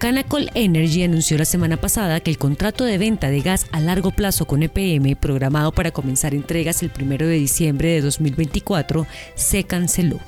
Canacol Energy anunció la semana pasada que el contrato de venta de gas a largo plazo con EPM, programado para comenzar entregas el 1 de diciembre de 2024, se canceló.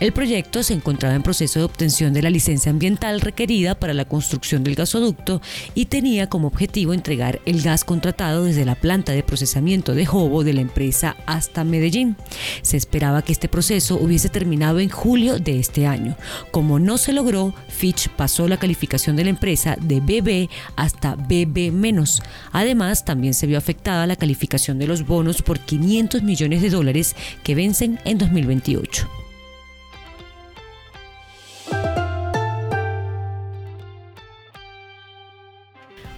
El proyecto se encontraba en proceso de obtención de la licencia ambiental requerida para la construcción del gasoducto y tenía como objetivo entregar el gas contratado desde la planta de procesamiento de Jobo de la empresa hasta Medellín. Se esperaba que este proceso hubiese terminado en julio de este año. Como no se logró, Fitch pasó la calificación de la empresa de BB hasta BB-. Además, también se vio afectada la calificación de los bonos por 500 millones de dólares que vencen en 2028.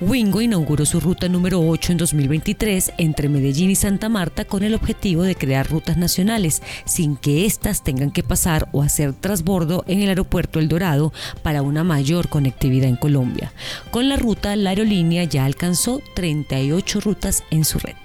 Wingo inauguró su ruta número 8 en 2023 entre Medellín y Santa Marta con el objetivo de crear rutas nacionales sin que éstas tengan que pasar o hacer trasbordo en el aeropuerto El Dorado para una mayor conectividad en Colombia. Con la ruta, la aerolínea ya alcanzó 38 rutas en su red.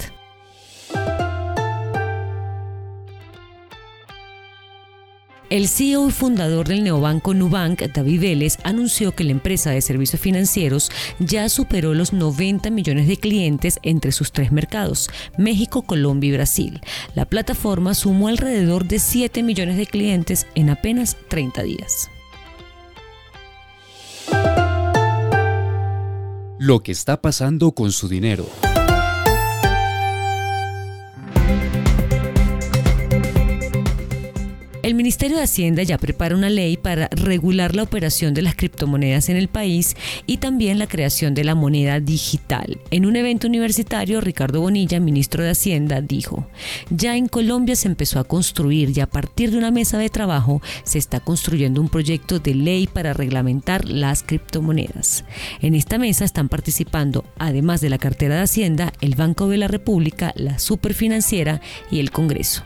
El CEO y fundador del neobanco Nubank, David Vélez, anunció que la empresa de servicios financieros ya superó los 90 millones de clientes entre sus tres mercados, México, Colombia y Brasil. La plataforma sumó alrededor de 7 millones de clientes en apenas 30 días. Lo que está pasando con su dinero. El Ministerio de Hacienda ya prepara una ley para regular la operación de las criptomonedas en el país y también la creación de la moneda digital. En un evento universitario, Ricardo Bonilla, ministro de Hacienda, dijo, ya en Colombia se empezó a construir y a partir de una mesa de trabajo se está construyendo un proyecto de ley para reglamentar las criptomonedas. En esta mesa están participando, además de la cartera de Hacienda, el Banco de la República, la Superfinanciera y el Congreso.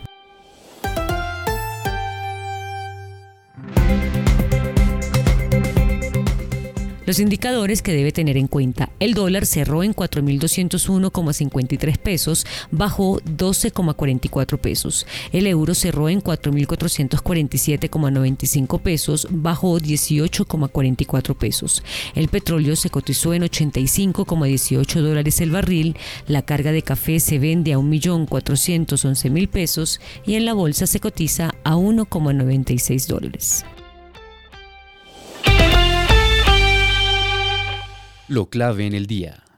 Los indicadores que debe tener en cuenta. El dólar cerró en 4.201,53 pesos, bajó 12,44 pesos. El euro cerró en 4.447,95 pesos, bajó 18,44 pesos. El petróleo se cotizó en 85,18 dólares el barril. La carga de café se vende a 1.411.000 pesos y en la bolsa se cotiza a 1,96 dólares. Lo clave en el día.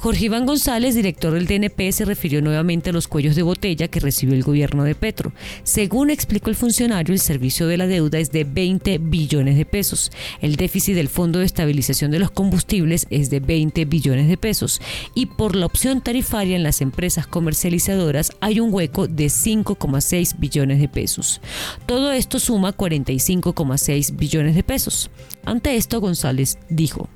Jorge Iván González, director del DNP, se refirió nuevamente a los cuellos de botella que recibió el gobierno de Petro. Según explicó el funcionario, el servicio de la deuda es de 20 billones de pesos. El déficit del Fondo de Estabilización de los Combustibles es de 20 billones de pesos. Y por la opción tarifaria en las empresas comercializadoras hay un hueco de 5,6 billones de pesos. Todo esto suma 45,6 billones de pesos. Ante esto, González dijo,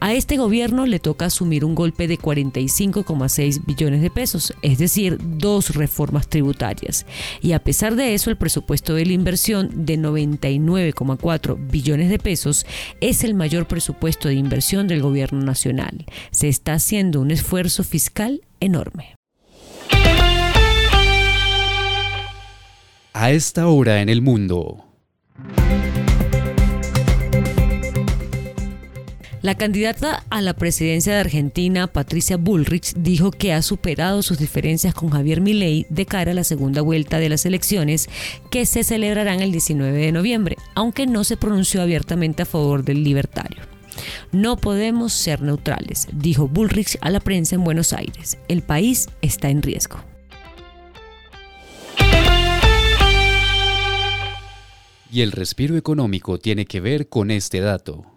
a este gobierno le toca asumir un golpe de 45,6 billones de pesos, es decir, dos reformas tributarias. Y a pesar de eso, el presupuesto de la inversión de 99,4 billones de pesos es el mayor presupuesto de inversión del gobierno nacional. Se está haciendo un esfuerzo fiscal enorme. A esta hora en el mundo. La candidata a la presidencia de Argentina, Patricia Bullrich, dijo que ha superado sus diferencias con Javier Milei de cara a la segunda vuelta de las elecciones que se celebrarán el 19 de noviembre, aunque no se pronunció abiertamente a favor del libertario. No podemos ser neutrales, dijo Bullrich a la prensa en Buenos Aires. El país está en riesgo. Y el respiro económico tiene que ver con este dato.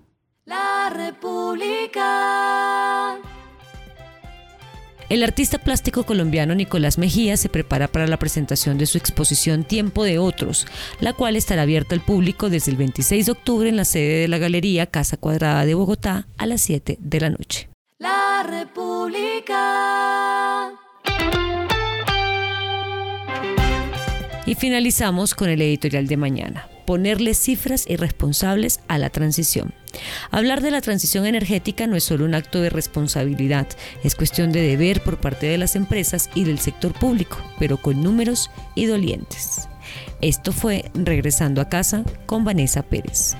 El artista plástico colombiano Nicolás Mejía se prepara para la presentación de su exposición Tiempo de Otros, la cual estará abierta al público desde el 26 de octubre en la sede de la Galería Casa Cuadrada de Bogotá a las 7 de la noche. La República. Y finalizamos con el editorial de mañana ponerle cifras irresponsables a la transición. Hablar de la transición energética no es solo un acto de responsabilidad, es cuestión de deber por parte de las empresas y del sector público, pero con números y dolientes. Esto fue Regresando a casa con Vanessa Pérez.